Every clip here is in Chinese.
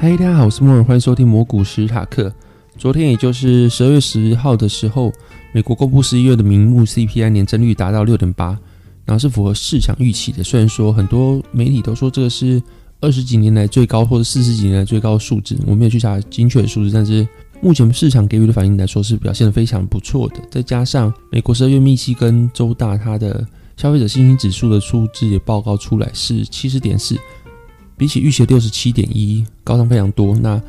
嗨，大家好，我是莫尔，欢迎收听摩股史塔克。昨天，也就是十二月十号的时候，美国公布十一月的名目 CPI 年增率达到六点八，然后是符合市场预期的。虽然说很多媒体都说这个是二十几年来最高，或者四十几年来最高的数字，我没有去查精确的数字，但是目前市场给予的反应来说是表现得非常不错的。再加上美国十二月密西根州大它的消费者信心指数的数字也报告出来是七十点四。比起预期六十七点一，高上非常多。那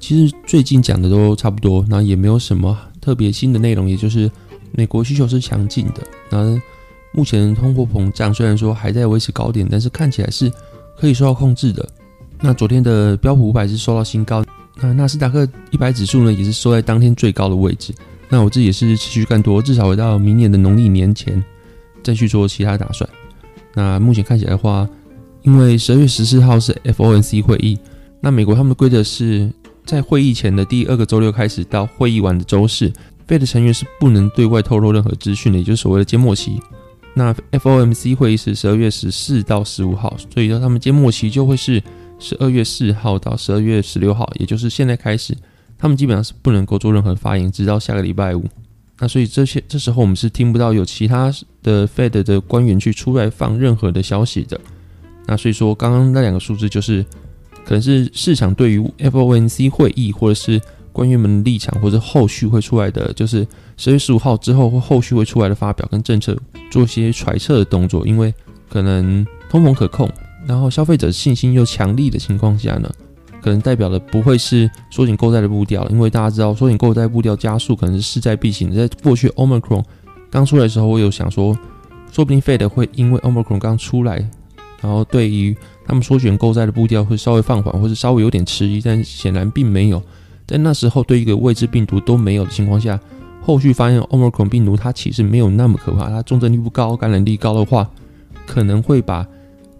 其实最近讲的都差不多，那也没有什么特别新的内容。也就是美国需求是强劲的，那目前通货膨胀虽然说还在维持高点，但是看起来是可以受到控制的。那昨天的标普五百是收到新高，那纳斯达克一百指数呢也是收在当天最高的位置。那我自己也是持续干多，至少回到明年的农历年前再去做其他打算。那目前看起来的话。因为十二月十四号是 FOMC 会议，那美国他们的规则是在会议前的第二个周六开始到会议完的周四，Fed 成员是不能对外透露任何资讯的，也就是所谓的缄默期。那 FOMC 会议是十二月十四到十五号，所以说他们缄默期就会是十二月四号到十二月十六号，也就是现在开始，他们基本上是不能够做任何发言，直到下个礼拜五。那所以这些这时候我们是听不到有其他的 Fed 的官员去出来放任何的消息的。那所以说，刚刚那两个数字就是，可能是市场对于 FOMC 会议或者是官员们的立场，或者后续会出来的，就是十月十五号之后或后续会出来的发表跟政策，做一些揣测的动作。因为可能通膨可控，然后消费者信心又强力的情况下呢，可能代表的不会是缩紧购债的步调。因为大家知道，缩紧购债步调加速，可能是势在必行。在过去 Omicron 刚出来的时候，我有想说，说不定 Fed 会因为 Omicron 刚出来。然后对于他们缩减购债的步调会稍微放缓，或者稍微有点迟疑，但显然并没有。在那时候，对一个未知病毒都没有的情况下，后续发现 Omicron 病毒它其实没有那么可怕，它重症率不高，感染力高的话，可能会把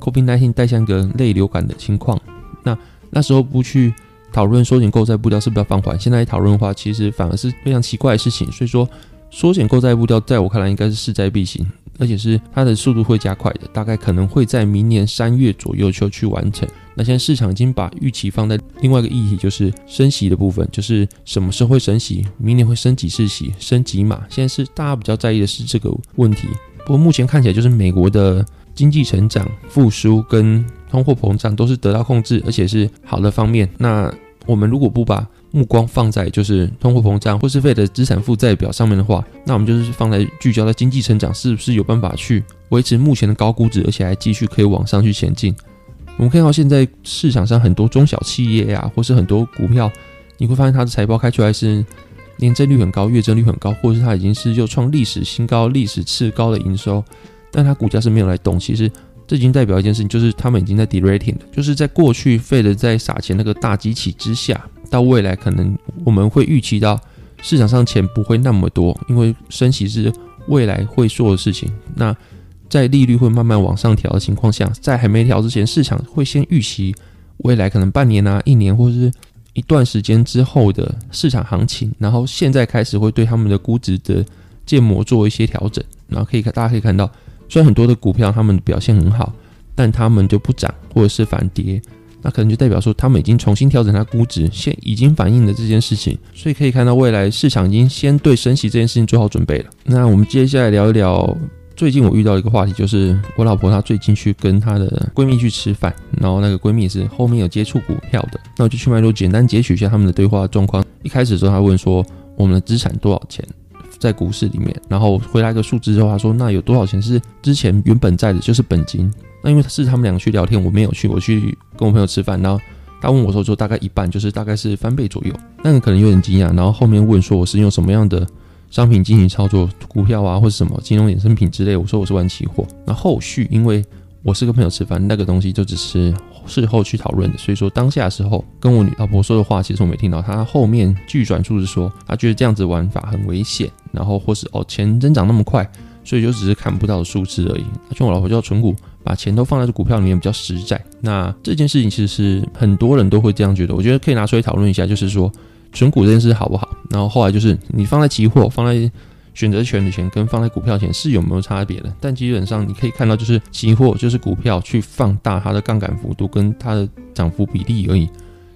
COVID-19 带向一个类流感的情况。那那时候不去讨论缩减购债步调是不是要放缓，现在讨论的话，其实反而是非常奇怪的事情。所以说，缩减购债步调在我看来应该是势在必行。而且是它的速度会加快的，大概可能会在明年三月左右就去完成。那现在市场已经把预期放在另外一个议题，就是升息的部分，就是什么时候会升息，明年会升几次息，升几码。现在是大家比较在意的是这个问题。不过目前看起来，就是美国的经济成长复苏跟通货膨胀都是得到控制，而且是好的方面。那我们如果不把目光放在就是通货膨胀或是费的资产负债表上面的话，那我们就是放在聚焦在经济成长是不是有办法去维持目前的高估值，而且还继续可以往上去前进。我们看到现在市场上很多中小企业呀、或是很多股票，你会发现它的财报开出来是年增率很高，月增率很高，或是它已经是又创历史新高、历史次高的营收，但它股价是没有来动。其实这已经代表一件事情，就是他们已经在 de-rating 了，就是在过去 Fed 在撒钱那个大机器之下。到未来可能我们会预期到市场上钱不会那么多，因为升息是未来会做的事情。那在利率会慢慢往上调的情况下，在还没调之前，市场会先预期未来可能半年啊、一年或者是一段时间之后的市场行情，然后现在开始会对他们的估值的建模做一些调整。然后可以看，大家可以看到，虽然很多的股票他们表现很好，但他们就不涨或者是反跌。那可能就代表说，他们已经重新调整它估值，现已经反映了这件事情，所以可以看到未来市场已经先对升息这件事情做好准备了。那我们接下来聊一聊，最近我遇到一个话题，就是我老婆她最近去跟她的闺蜜去吃饭，然后那个闺蜜是后面有接触股票的，那我就去脉络简单截取一下他们的对话状况。一开始的时候，她问说我们的资产多少钱在股市里面，然后回来一个数字之后，她说那有多少钱是之前原本在的，就是本金。那因为是他们两个去聊天，我没有去，我去跟我朋友吃饭，然后他问我说，说大概一半，就是大概是翻倍左右。那个可能有点惊讶，然后后面问说我是用什么样的商品进行操作，股票啊或者什么金融衍生品之类，我说我是玩期货。那后续因为我是跟朋友吃饭，那个东西就只是事后去讨论的，所以说当下的时候跟我女老婆说的话，其实我没听到。他后面据转述是说，他觉得这样子玩法很危险，然后或是哦钱增长那么快。所以就只是看不到数字而已。像我老婆叫存股，把钱都放在这股票里面比较实在。那这件事情其实是很多人都会这样觉得。我觉得可以拿出来讨论一下，就是说存股这件事好不好？然后后来就是你放在期货、放在选择权的钱跟放在股票钱是有没有差别的？但基本上你可以看到，就是期货就是股票去放大它的杠杆幅度跟它的涨幅比例而已。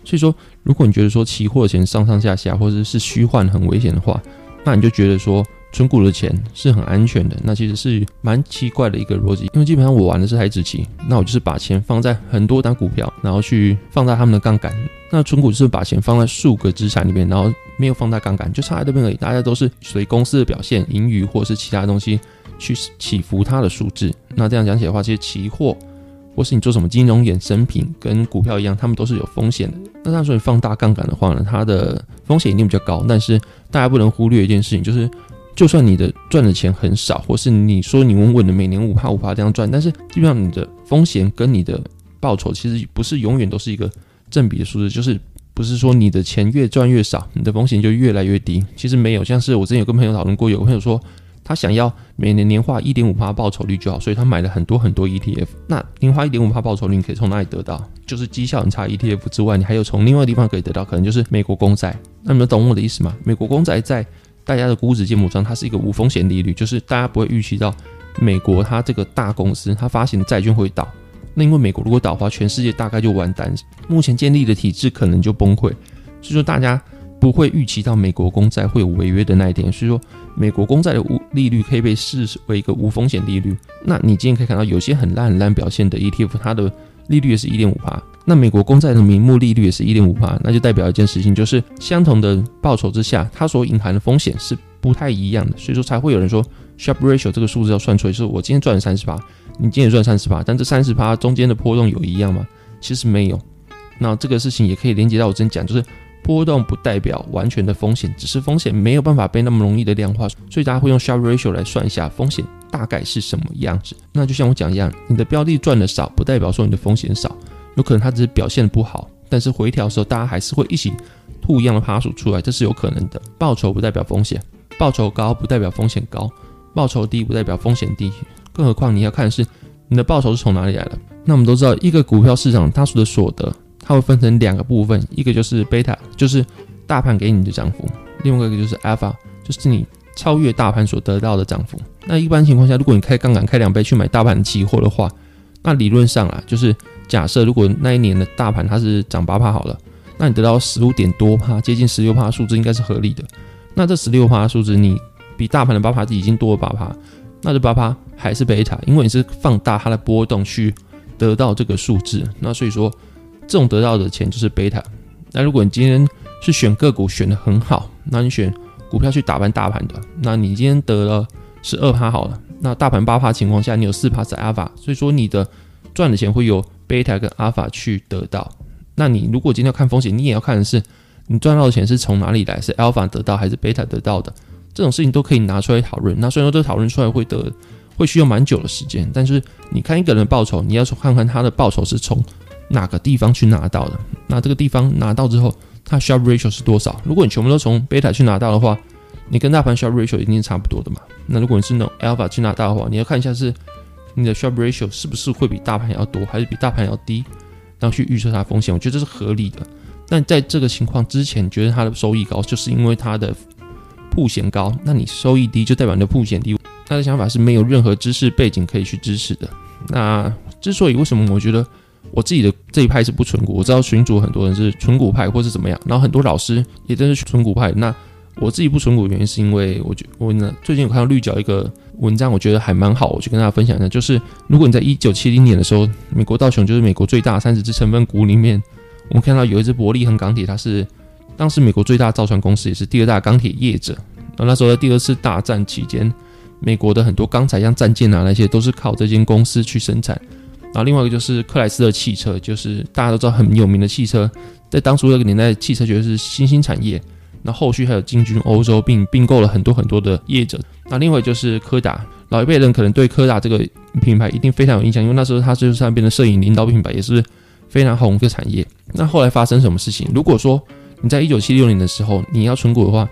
所以说，如果你觉得说期货的钱上上下下，或者是虚幻很危险的话，那你就觉得说存股的钱是很安全的。那其实是蛮奇怪的一个逻辑，因为基本上我玩的是海子棋，那我就是把钱放在很多单股票，然后去放大他们的杠杆。那存股就是把钱放在数个资产里面，然后没有放大杠杆，就差在这边而已。大家都是随公司的表现、盈余或是其他东西去起伏它的数字。那这样讲起来的话，其实期货。或是你做什么金融衍生品，跟股票一样，他们都是有风险的。那当然说你放大杠杆的话呢，它的风险一定比较高。但是大家不能忽略一件事情，就是就算你的赚的钱很少，或是你说你稳稳的每年五趴五趴这样赚，但是基本上你的风险跟你的报酬其实不是永远都是一个正比的数字，就是不是说你的钱越赚越少，你的风险就越来越低。其实没有，像是我之前有跟朋友讨论过，有朋友说。他想要每年年化一点五趴报酬率就好，所以他买了很多很多 ETF。那年化一点五趴报酬率你可以从哪里得到？就是绩效很差 ETF 之外，你还有从另外地方可以得到，可能就是美国公债。那你们懂我的意思吗？美国公债在大家的估值建模上，它是一个无风险利率，就是大家不会预期到美国它这个大公司它发行的债券会倒。那因为美国如果倒的话，全世界大概就完蛋，目前建立的体制可能就崩溃。所以说大家。不会预期到美国公债会有违约的那一天，所以说美国公债的无利率可以被视为一个无风险利率。那你今天可以看到有些很烂很烂表现的 ETF，它的利率也是一点五趴。那美国公债的名目利率也是一点五趴，那就代表一件事情，就是相同的报酬之下，它所隐含的风险是不太一样的。所以说才会有人说 s h a r p ratio 这个数字要算出来，就是我今天赚了三十趴，你今天赚三十趴，但这三十趴中间的波动有一样吗？其实没有。那这个事情也可以连接到我之前讲，就是。波动不代表完全的风险，只是风险没有办法被那么容易的量化，所以大家会用 s h a r p ratio 来算一下风险大概是什么样子。那就像我讲一样，你的标的赚的少，不代表说你的风险少，有可能它只是表现的不好，但是回调的时候大家还是会一起吐一样的趴数出来，这是有可能的。报酬不代表风险，报酬高不代表风险高，报酬低不代表风险低，更何况你要看的是你的报酬是从哪里来的。那我们都知道，一个股票市场它所的所得。它会分成两个部分，一个就是贝塔，就是大盘给你的涨幅；另外一个就是阿尔法，就是你超越大盘所得到的涨幅。那一般情况下，如果你开杠杆开两倍去买大盘期货的话，那理论上啊，就是假设如果那一年的大盘它是涨八趴好了，那你得到十五点多趴，接近十六趴数字应该是合理的。那这十六趴数字，你比大盘的八趴已经多了八趴，那这八趴还是贝塔，因为你是放大它的波动去得到这个数字。那所以说。这种得到的钱就是贝塔。那如果你今天是选个股选得很好，那你选股票去打败大盘的，那你今天得了十二趴好了。那大盘八趴情况下，你有四趴是阿尔法，所以说你的赚的钱会由贝塔跟阿尔法去得到。那你如果今天要看风险，你也要看的是你赚到的钱是从哪里来，是阿尔法得到还是贝塔得到的？这种事情都可以拿出来讨论。那虽然说这讨论出来会得会需要蛮久的时间，但是你看一个人的报酬，你要说看看他的报酬是从。哪个地方去拿到的？那这个地方拿到之后，它 s h a r p ratio 是多少？如果你全部都从贝塔去拿到的话，你跟大盘 s h a r p ratio 一定是差不多的嘛。那如果你是那种 Alpha 去拿到的话，你要看一下是你的 s h a r p ratio 是不是会比大盘要多，还是比大盘要低，然后去预测它风险。我觉得这是合理的。但在这个情况之前，觉得它的收益高，就是因为它的曝险高。那你收益低，就代表你的曝险低。他的想法是没有任何知识背景可以去支持的。那之所以为什么我觉得？我自己的这一派是不存股，我知道群主很多人是存股派或是怎么样，然后很多老师也都是存股派。那我自己不存股原因是因为我觉我呢最近有看到绿角一个文章，我觉得还蛮好，我去跟大家分享一下。就是如果你在一九七零年的时候，美国道琼就是美国最大三十只成分股里面，我们看到有一只伯利恒钢铁，它是当时美国最大造船公司，也是第二大钢铁业者。那那时候在第二次大战期间，美国的很多钢材像战舰啊那些都是靠这间公司去生产。然后另外一个就是克莱斯勒汽车，就是大家都知道很有名的汽车，在当初那个年代，汽车绝对是新兴产业。那后续还有进军欧洲，并并购了很多很多的业者。那另外就是柯达，老一辈人可能对柯达这个品牌一定非常有印象，因为那时候它就是那边的摄影领导品牌，也是非常红的产业。那后来发生什么事情？如果说你在一九七六年的时候你要存股的话，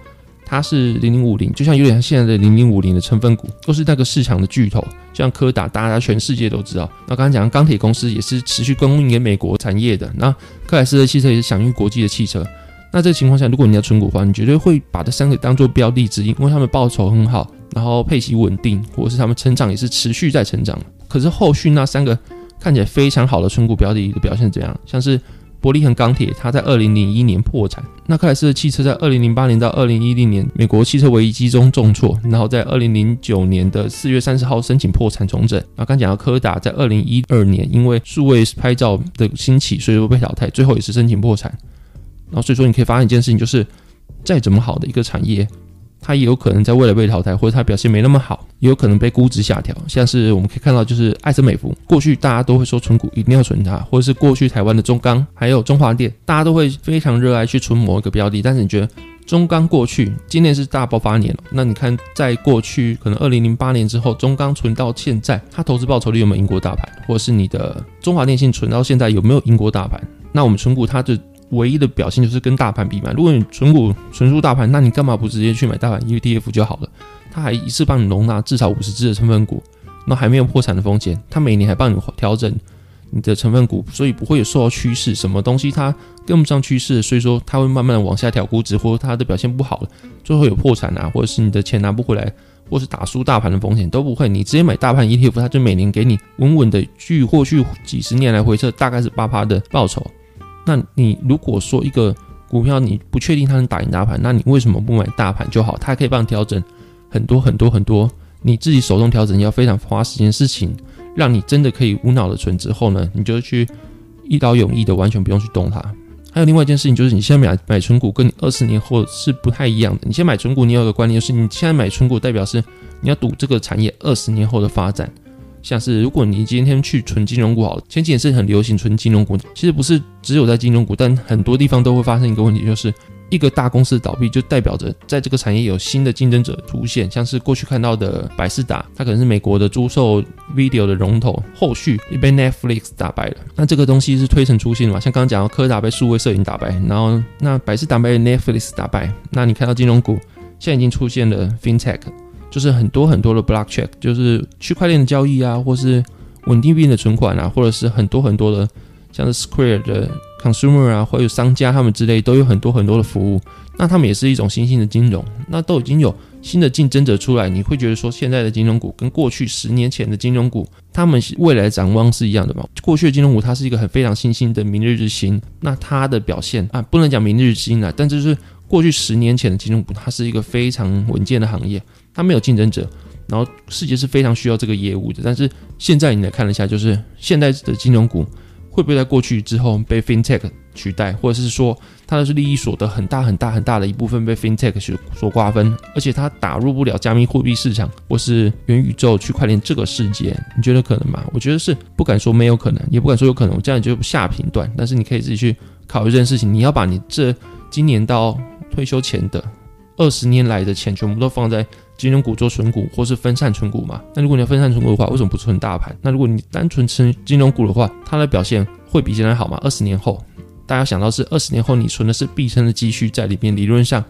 它是零零五零，就像有点像现在的零零五零的成分股，都是那个市场的巨头，像柯达，大家全世界都知道。那刚刚讲钢铁公司也是持续供应给美国产业的。那克莱斯勒汽车也是享誉国际的汽车。那这个情况下，如果你要存股的话，你绝对会把这三个当做标的之一，因为他们报酬很好，然后配息稳定，或者是他们成长也是持续在成长。可是后续那三个看起来非常好的存股标的的表现怎样？像是伯利恒钢铁，它在二零零一年破产。那克莱斯勒汽车在二零零八年到二零一零年，美国汽车危机中重挫，然后在二零零九年的四月三十号申请破产重整。那刚讲到柯达在二零一二年因为数位拍照的兴起，所以说被淘汰，最后也是申请破产。然后所以说你可以发现一件事情，就是再怎么好的一个产业。它也有可能在未来被淘汰，或者它表现没那么好，也有可能被估值下调。像是我们可以看到，就是艾森美孚，过去大家都会说存股一定要存它，或者是过去台湾的中钢，还有中华电，大家都会非常热爱去存某一个标的。但是你觉得中钢过去今年是大爆发年，那你看在过去可能二零零八年之后，中钢存到现在，它投资报酬率有没有赢过大盘？或者是你的中华电信存到现在有没有赢过大盘？那我们存股它的。唯一的表现就是跟大盘比嘛。如果你存股存入大盘，那你干嘛不直接去买大盘 ETF 就好了？它还一次帮你容纳至少五十只的成分股，那还没有破产的风险。它每年还帮你调整你的成分股，所以不会有受到趋势。什么东西它跟不上趋势，所以说它会慢慢的往下调估值，或者它的表现不好了，最后有破产啊，或者是你的钱拿不回来，或是打输大盘的风险都不会。你直接买大盘 ETF，它就每年给你稳稳的，据过去几十年来回测，大概是八趴的报酬。那你如果说一个股票你不确定它能打赢大盘，那你为什么不买大盘就好？它可以帮你调整很多很多很多，你自己手动调整要非常花时间的事情，让你真的可以无脑的存之后呢，你就去一劳永逸的完全不用去动它。还有另外一件事情就是，你现在买买存股跟你二十年后是不太一样的。你现在买存股，你有个观念就是，你现在买存股代表是你要赌这个产业二十年后的发展。像是如果你今天去存金融股好了，前几年是很流行存金融股，其实不是只有在金融股，但很多地方都会发生一个问题，就是一个大公司倒闭，就代表着在这个产业有新的竞争者出现。像是过去看到的百视达，它可能是美国的租售 video 的龙头，后续也被 Netflix 打败了。那这个东西是推陈出新嘛？像刚刚讲到柯达被数位摄影打败，然后那百视达被 Netflix 打败，那你看到金融股现在已经出现了 FinTech。就是很多很多的 blockchain，就是区块链的交易啊，或是稳定币的存款啊，或者是很多很多的，像是 Square 的 consumer 啊，或者商家他们之类，都有很多很多的服务。那他们也是一种新兴的金融，那都已经有新的竞争者出来。你会觉得说，现在的金融股跟过去十年前的金融股，他们未来展望是一样的吗？过去的金融股它是一个很非常新兴的明日之星，那它的表现啊，不能讲明日之星啊，但就是过去十年前的金融股，它是一个非常稳健的行业。它没有竞争者，然后世界是非常需要这个业务的。但是现在你来看了一下，就是现在的金融股会不会在过去之后被 FinTech 取代，或者是说它的是利益所得很大很大很大的一部分被 FinTech 所瓜分，而且它打入不了加密货币市场或是元宇宙区块链这个世界，你觉得可能吗？我觉得是不敢说没有可能，也不敢说有可能，我这样就下评断。但是你可以自己去考虑这件事情，你要把你这今年到退休前的二十年来的钱全部都放在。金融股做存股，或是分散存股嘛？那如果你要分散存股的话，为什么不存大盘？那如果你单纯存金融股的话，它的表现会比现在好吗？二十年后，大家想到是二十年后你存的是毕生的积蓄在里面，理论上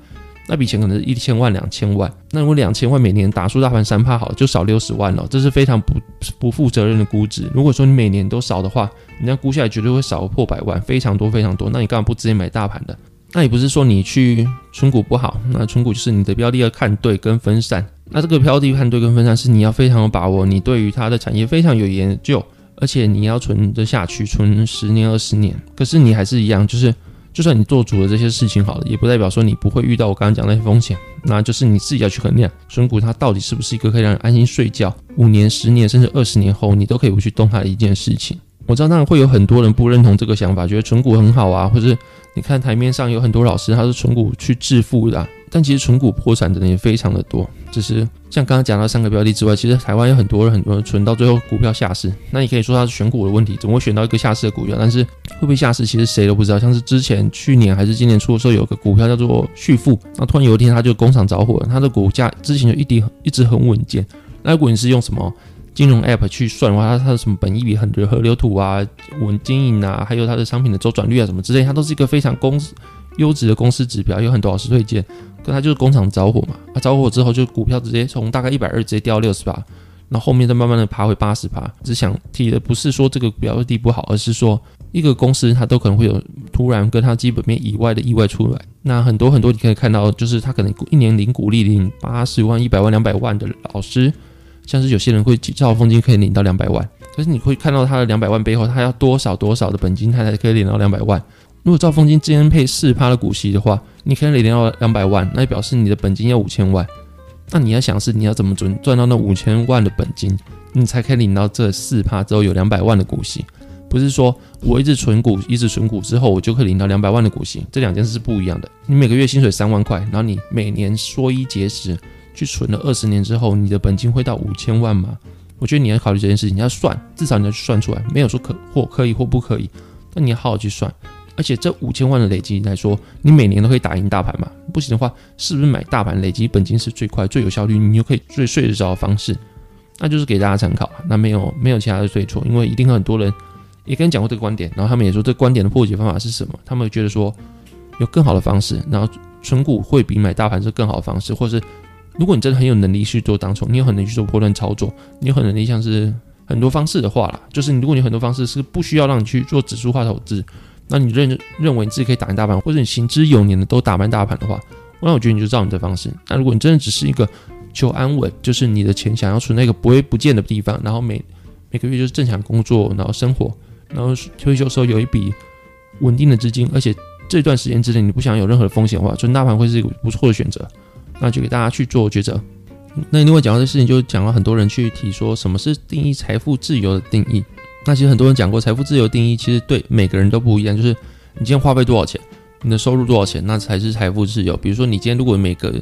那笔钱可能是一千万、两千万。那如果两千万每年打输大盘三趴，好，就少六十万了，这是非常不不负责任的估值。如果说你每年都少的话，你这样估下来绝对会少破百万，非常多非常多。那你干嘛不直接买大盘的？那也不是说你去存股不好，那存股就是你的标的要看对跟分散。那这个标的看对跟分散是你要非常有把握，你对于它的产业非常有研究，而且你要存得下去，存十年二十年。可是你还是一样，就是就算你做足了这些事情好了，也不代表说你不会遇到我刚刚讲那些风险。那就是你自己要去衡量，存股它到底是不是一个可以让人安心睡觉，五年、十年甚至二十年后你都可以不去动它的一件事情。我知道当然会有很多人不认同这个想法，觉得存股很好啊，或是你看台面上有很多老师他是存股去致富的，但其实存股破产的人也非常的多。只是像刚刚讲到三个标的之外，其实台湾有很多人很多人存到最后股票下市，那你可以说他是选股的问题，怎么会选到一个下市的股票？但是会不会下市，其实谁都不知道。像是之前去年还是今年初的时候，有个股票叫做旭富，那突然有一天它就工厂着火了，它的股价之前就一直一直很稳健。那如果你是用什么？金融 App 去算的话，它它的什么本益比很多河流图啊，稳经营啊，还有它的商品的周转率啊，什么之类，它都是一个非常公司优质的公司指标，有很多老师推荐。可它就是工厂着火嘛，它着火之后就股票直接从大概一百二直接掉六十八，那后面再慢慢的爬回八十八。只想提的不是说这个标的不好，而是说一个公司它都可能会有突然跟它基本面以外的意外出来。那很多很多你可以看到，就是它可能一年领股利领八十万、一百万、两百万的老师。像是有些人会照丰金可以领到两百万，可是你会看到他的两百万背后，他要多少多少的本金，他才可以领到两百万。如果兆丰金今天配四趴的股息的话，你可以领到两百万，那表示你的本金要五千万。那你要想是你要怎么赚赚到那五千万的本金，你才可以领到这四趴之后有两百万的股息。不是说我一直存股，一直存股之后，我就可以领到两百万的股息，这两件事是不一样的。你每个月薪水三万块，然后你每年缩衣节食去存了二十年之后，你的本金会到五千万吗？我觉得你要考虑这件事情，你要算，至少你要去算出来，没有说可或可以或不可以，但你要好好去算。而且这五千万的累积来说，你每年都可以打赢大盘嘛？不行的话，是不是买大盘累积本金是最快、最有效率，你又可以最睡得着的方式？那就是给大家参考，那没有没有其他的对错，因为一定很多人。也跟你讲过这个观点，然后他们也说这个观点的破解方法是什么？他们觉得说有更好的方式，然后存股会比买大盘是更好的方式，或是如果你真的很有能力去做当冲，你有很能去做波段操作，你有很能力像是很多方式的话啦，就是你如果你很多方式是不需要让你去做指数化投资，那你认认为你自己可以打赢大盘，或者你行之有年的都打败大盘的话，那我觉得你就照你的方式。那如果你真的只是一个求安稳，就是你的钱想要存那个不会不见的地方，然后每每个月就是正常工作，然后生活。然后退休时候有一笔稳定的资金，而且这段时间之内你不想有任何的风险的话，存大盘会是一个不错的选择。那就给大家去做抉择。那另外讲到这事情，就讲了很多人去提说什么是定义财富自由的定义。那其实很多人讲过财富自由定义，其实对每个人都不一样。就是你今天花费多少钱，你的收入多少钱，那才是财富自由。比如说你今天如果每个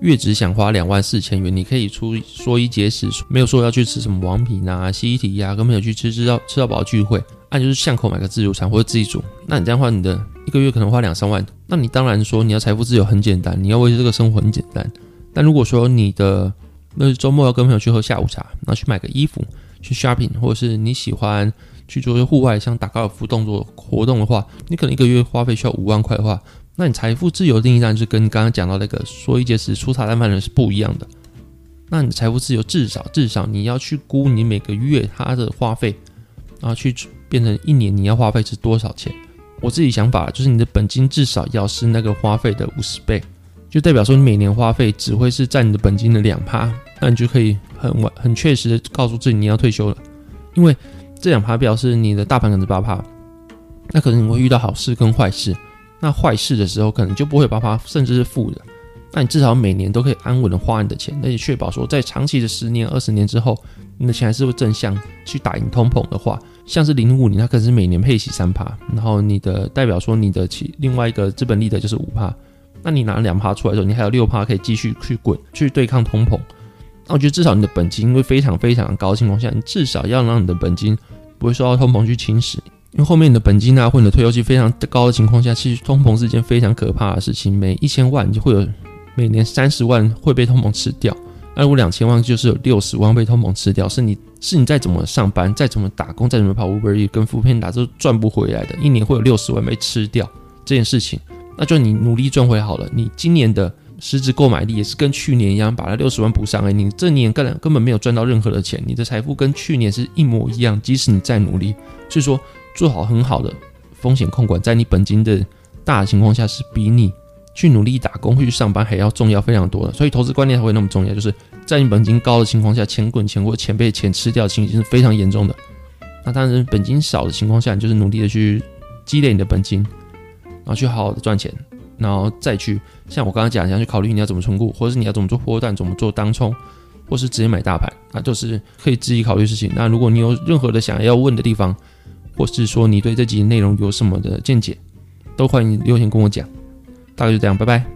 月只想花两万四千元，你可以出缩衣节食，没有说要去吃什么王品啊、西提呀，跟朋友去吃吃到吃到饱聚会。那就是巷口买个自助餐或者自己煮，那你这样的话，你的一个月可能花两三万。那你当然说你要财富自由很简单，你要维持这个生活很简单。但如果说你的那周末要跟朋友去喝下午茶，然后去买个衣服，去 shopping，或者是你喜欢去做些户外像打高尔夫动作活动的话，你可能一个月花费需要五万块的话，那你财富自由的定义上就是跟刚刚讲到那个说一件事粗茶淡饭的人是不一样的。那你财富自由至少至少你要去估你每个月他的花费，然后去。变成一年你要花费是多少钱？我自己想法就是你的本金至少要是那个花费的五十倍，就代表说你每年花费只会是占你的本金的两趴，那你就可以很稳很确实的告诉自己你要退休了，因为这两趴表示你的大盘可能是八趴，那可能你会遇到好事跟坏事，那坏事的时候可能就不会八趴，甚至是负的。那你至少每年都可以安稳的花你的钱，而且确保说在长期的十年、二十年之后，你的钱还是会正向去打赢通膨的话，像是零五年它可能是每年配息三趴，然后你的代表说你的其另外一个资本利得就是五趴，那你拿两趴出来的时候，你还有六趴可以继续去滚去对抗通膨。那我觉得至少你的本金因为非常非常高的情况下，你至少要让你的本金不会受到通膨去侵蚀，因为后面你的本金啊或者你的退休金非常高的情况下，其实通膨是一件非常可怕的事情，每一千万就会有。每年三十万会被通膨吃掉，那如果两千万就是有六十万被通膨吃掉，是你是你再怎么上班，再怎么打工，再怎么跑 Uber E 跟 foodpanda 都赚不回来的。一年会有六十万被吃掉这件事情，那就你努力赚回好了。你今年的实质购买力也是跟去年一样，把那六十万补上来。你这年根本根本没有赚到任何的钱，你的财富跟去年是一模一样。即使你再努力，所以说做好很好的风险控管，在你本金的大的情况下，是比你。去努力打工，去上班，还要重要非常多的，所以投资观念才会那么重要。就是在你本金高的情况下，钱滚钱或钱被钱吃掉的情形是非常严重的。那当然，本金少的情况下，你就是努力的去积累你的本金，然后去好好的赚钱，然后再去像我刚刚讲一样，去考虑你要怎么存股，或者是你要怎么做波段，怎么做当冲，或是直接买大盘，那都是可以自己考虑事情。那如果你有任何的想要问的地方，或是说你对这集内容有什么的见解，都欢迎留言跟我讲。大概就这样，拜拜。